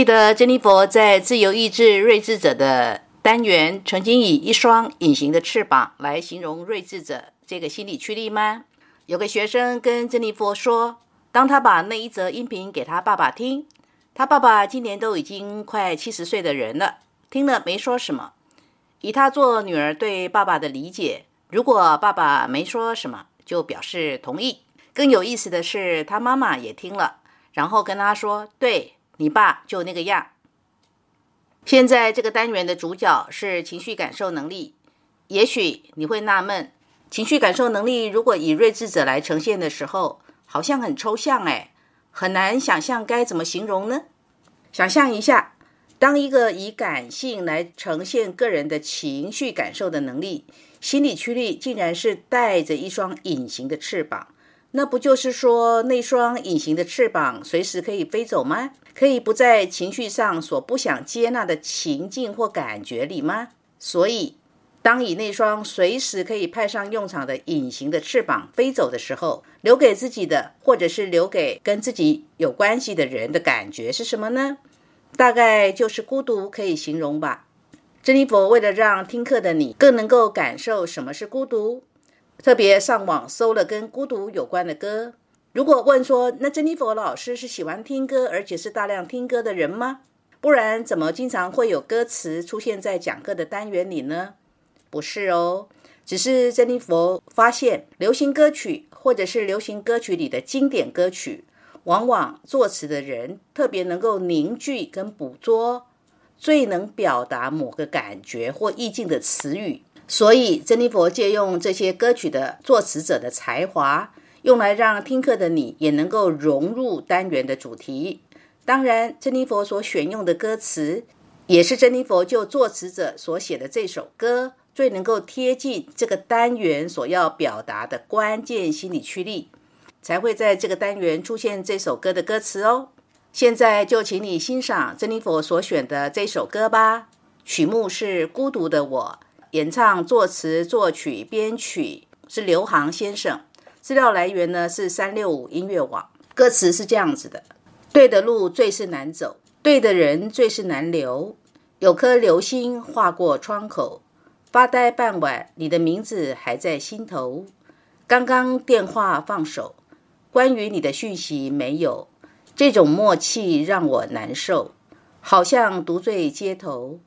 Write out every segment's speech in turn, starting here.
记得珍妮佛在自由意志睿智者的单元曾经以一双隐形的翅膀来形容睿智者这个心理驱力吗？有个学生跟珍妮佛说，当他把那一则音频给他爸爸听，他爸爸今年都已经快七十岁的人了，听了没说什么。以他做女儿对爸爸的理解，如果爸爸没说什么，就表示同意。更有意思的是，他妈妈也听了，然后跟他说：“对。”你爸就那个样。现在这个单元的主角是情绪感受能力。也许你会纳闷，情绪感受能力如果以睿智者来呈现的时候，好像很抽象哎，很难想象该怎么形容呢？想象一下，当一个以感性来呈现个人的情绪感受的能力，心理驱力竟然是带着一双隐形的翅膀。那不就是说，那双隐形的翅膀随时可以飞走吗？可以不在情绪上所不想接纳的情境或感觉里吗？所以，当以那双随时可以派上用场的隐形的翅膀飞走的时候，留给自己的，或者是留给跟自己有关系的人的感觉是什么呢？大概就是孤独，可以形容吧。珍妮佛为了让听课的你更能够感受什么是孤独。特别上网搜了跟孤独有关的歌。如果问说，那珍妮佛老师是喜欢听歌，而且是大量听歌的人吗？不然怎么经常会有歌词出现在讲课的单元里呢？不是哦，只是珍妮佛发现，流行歌曲或者是流行歌曲里的经典歌曲，往往作词的人特别能够凝聚跟捕捉最能表达某个感觉或意境的词语。所以，珍妮佛借用这些歌曲的作词者的才华，用来让听课的你也能够融入单元的主题。当然，珍妮佛所选用的歌词，也是珍妮佛就作词者所写的这首歌最能够贴近这个单元所要表达的关键心理驱力，才会在这个单元出现这首歌的歌词哦。现在就请你欣赏珍妮佛所选的这首歌吧。曲目是《孤独的我》。演唱、作词、作曲、编曲是刘航先生。资料来源呢是三六五音乐网。歌词是这样子的：对的路最是难走，对的人最是难留。有颗流星划过窗口，发呆半晚，你的名字还在心头。刚刚电话放手，关于你的讯息没有。这种默契让我难受，好像独醉街头。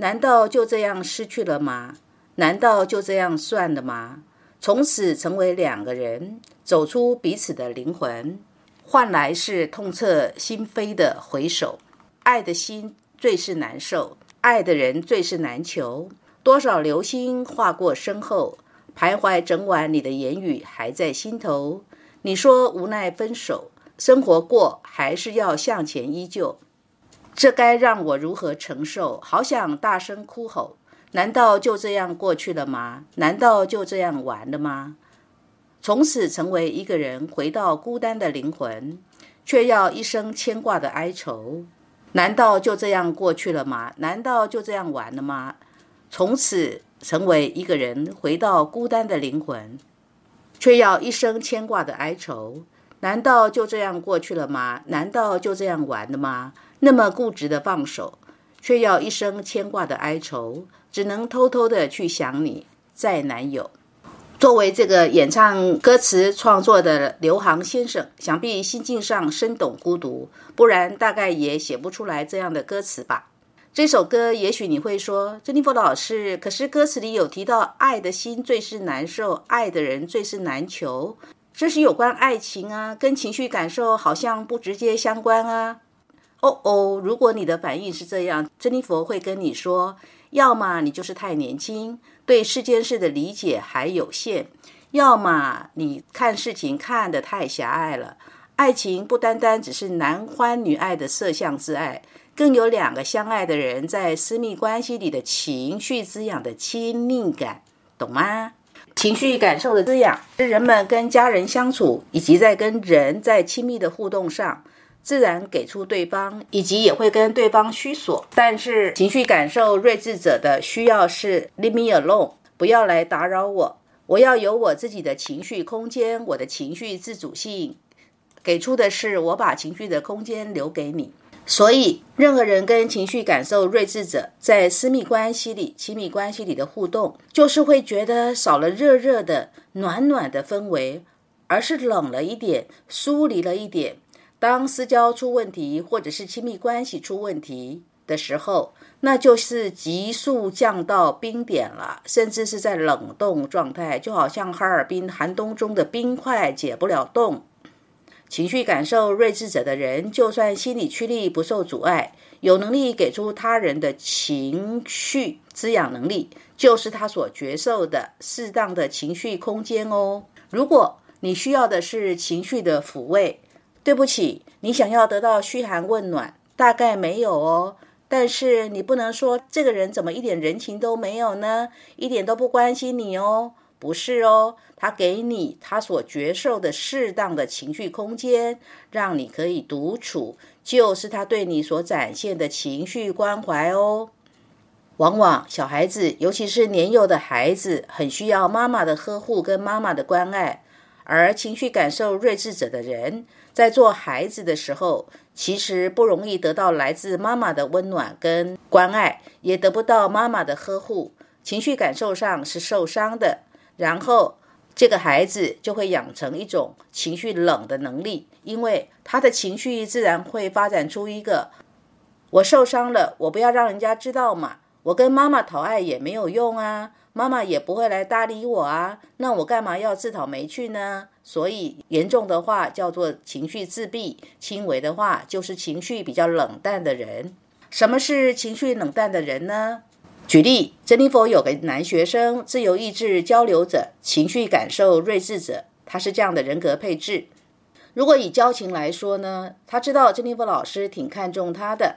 难道就这样失去了吗？难道就这样算了吗？从此成为两个人，走出彼此的灵魂，换来是痛彻心扉的回首。爱的心最是难受，爱的人最是难求。多少流星划过身后，徘徊整晚，你的言语还在心头。你说无奈分手，生活过还是要向前依旧。这该让我如何承受？好想大声哭吼！难道就这样过去了吗？难道就这样完了吗？从此成为一个人，回到孤单的灵魂，却要一生牵挂的哀愁。难道就这样过去了吗？难道就这样完了吗？从此成为一个人，回到孤单的灵魂，却要一生牵挂的哀愁。难道就这样过去了吗？难道就这样完了吗？那么固执的放手，却要一生牵挂的哀愁，只能偷偷的去想你，再难有。作为这个演唱歌词创作的刘航先生，想必心境上深懂孤独，不然大概也写不出来这样的歌词吧。这首歌也许你会说，珍妮佛老师，可是歌词里有提到爱的心最是难受，爱的人最是难求，这是有关爱情啊，跟情绪感受好像不直接相关啊。哦哦，如果你的反应是这样，珍妮佛会跟你说：要么你就是太年轻，对世间事的理解还有限；要么你看事情看得太狭隘了。爱情不单单只是男欢女爱的色相之爱，更有两个相爱的人在私密关系里的情绪滋养的亲密感，懂吗？情绪感受的滋养是人们跟家人相处，以及在跟人在亲密的互动上。自然给出对方，以及也会跟对方虚索。但是情绪感受睿智者的需要是 leave me alone，不要来打扰我。我要有我自己的情绪空间，我的情绪自主性。给出的是我把情绪的空间留给你。所以，任何人跟情绪感受睿智者在私密关系里、亲密关系里的互动，就是会觉得少了热热的、暖暖的氛围，而是冷了一点、疏离了一点。当私交出问题，或者是亲密关系出问题的时候，那就是急速降到冰点了，甚至是在冷冻状态，就好像哈尔滨寒冬中的冰块解不了冻。情绪感受睿智者的人，就算心理驱力不受阻碍，有能力给出他人的情绪滋养能力，就是他所觉受的适当的情绪空间哦。如果你需要的是情绪的抚慰，对不起，你想要得到嘘寒问暖，大概没有哦。但是你不能说这个人怎么一点人情都没有呢？一点都不关心你哦。不是哦，他给你他所觉受的适当的情绪空间，让你可以独处，就是他对你所展现的情绪关怀哦。往往小孩子，尤其是年幼的孩子，很需要妈妈的呵护跟妈妈的关爱。而情绪感受睿智者的人，在做孩子的时候，其实不容易得到来自妈妈的温暖跟关爱，也得不到妈妈的呵护，情绪感受上是受伤的。然后，这个孩子就会养成一种情绪冷的能力，因为他的情绪自然会发展出一个：我受伤了，我不要让人家知道嘛。我跟妈妈讨爱也没有用啊，妈妈也不会来搭理我啊。那我干嘛要自讨没趣呢？所以严重的话叫做情绪自闭，轻微的话就是情绪比较冷淡的人。什么是情绪冷淡的人呢？举例，珍妮佛有个男学生，自由意志交流者，情绪感受睿智者，他是这样的人格配置。如果以交情来说呢，他知道珍妮佛老师挺看重他的，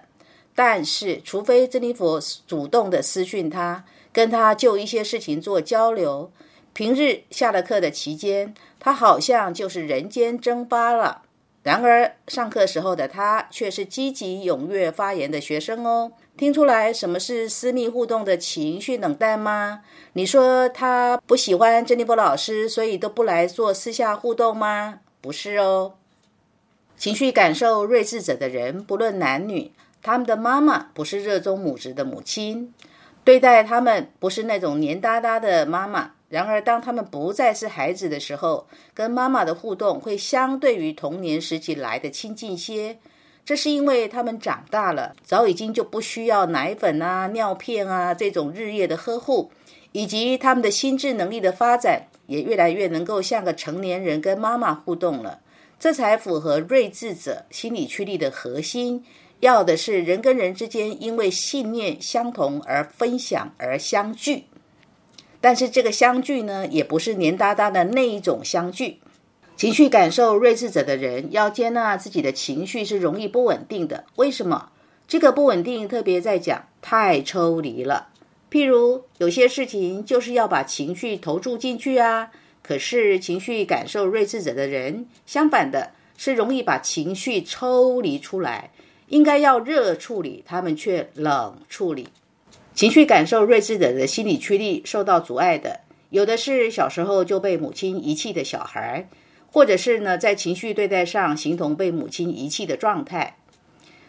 但是除非珍妮佛主动的私讯他，跟他就一些事情做交流，平日下了课的期间，他好像就是人间蒸发了。然而上课时候的他却是积极踊跃发言的学生哦。听出来什么是私密互动的情绪冷淡吗？你说他不喜欢珍妮波老师，所以都不来做私下互动吗？不是哦。情绪感受睿智者的人，不论男女，他们的妈妈不是热衷母职的母亲，对待他们不是那种黏哒哒的妈妈。然而，当他们不再是孩子的时候，跟妈妈的互动会相对于童年时期来的亲近些。这是因为他们长大了，早已经就不需要奶粉啊、尿片啊这种日夜的呵护，以及他们的心智能力的发展也越来越能够像个成年人跟妈妈互动了。这才符合睿智者心理驱力的核心，要的是人跟人之间因为信念相同而分享而相聚。但是这个相聚呢，也不是黏哒哒的那一种相聚。情绪感受睿智者的人要接纳自己的情绪是容易不稳定的。为什么？这个不稳定特别在讲太抽离了。譬如有些事情就是要把情绪投注进去啊，可是情绪感受睿智者的人，相反的是容易把情绪抽离出来，应该要热处理，他们却冷处理。情绪感受睿智者的心理驱力受到阻碍的，有的是小时候就被母亲遗弃的小孩。或者是呢，在情绪对待上形同被母亲遗弃的状态，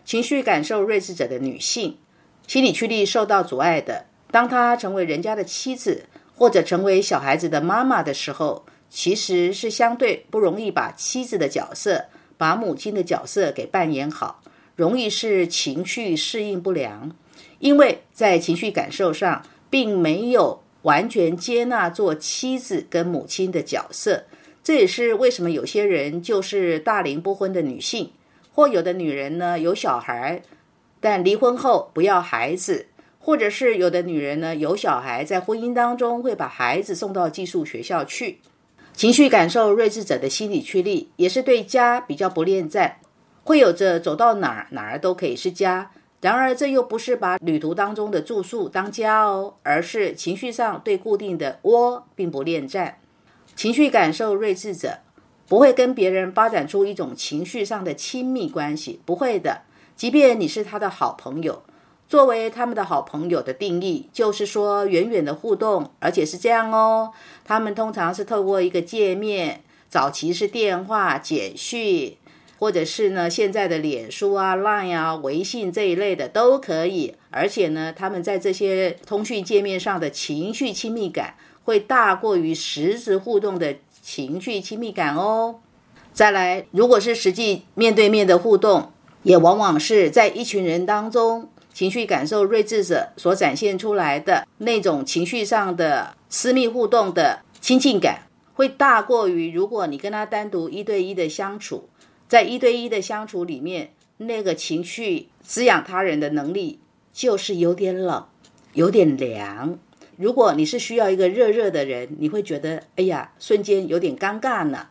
情绪感受睿智者的女性，心理驱力受到阻碍的，当她成为人家的妻子，或者成为小孩子的妈妈的时候，其实是相对不容易把妻子的角色、把母亲的角色给扮演好，容易是情绪适应不良，因为在情绪感受上并没有完全接纳做妻子跟母亲的角色。这也是为什么有些人就是大龄不婚的女性，或有的女人呢有小孩，但离婚后不要孩子，或者是有的女人呢有小孩，在婚姻当中会把孩子送到寄宿学校去。情绪感受睿智者的心理驱力，也是对家比较不恋战，会有着走到哪儿哪儿都可以是家。然而这又不是把旅途当中的住宿当家哦，而是情绪上对固定的窝并不恋战。情绪感受睿智者不会跟别人发展出一种情绪上的亲密关系，不会的。即便你是他的好朋友，作为他们的好朋友的定义，就是说远远的互动，而且是这样哦。他们通常是透过一个界面，早期是电话、简讯，或者是呢现在的脸书啊、Line 啊、微信这一类的都可以。而且呢，他们在这些通讯界面上的情绪亲密感会大过于实质互动的情绪亲密感哦。再来，如果是实际面对面的互动，也往往是在一群人当中，情绪感受睿智者所展现出来的那种情绪上的私密互动的亲近感，会大过于如果你跟他单独一对一的相处，在一对一的相处里面，那个情绪滋养他人的能力就是有点冷，有点凉。如果你是需要一个热热的人，你会觉得哎呀，瞬间有点尴尬呢。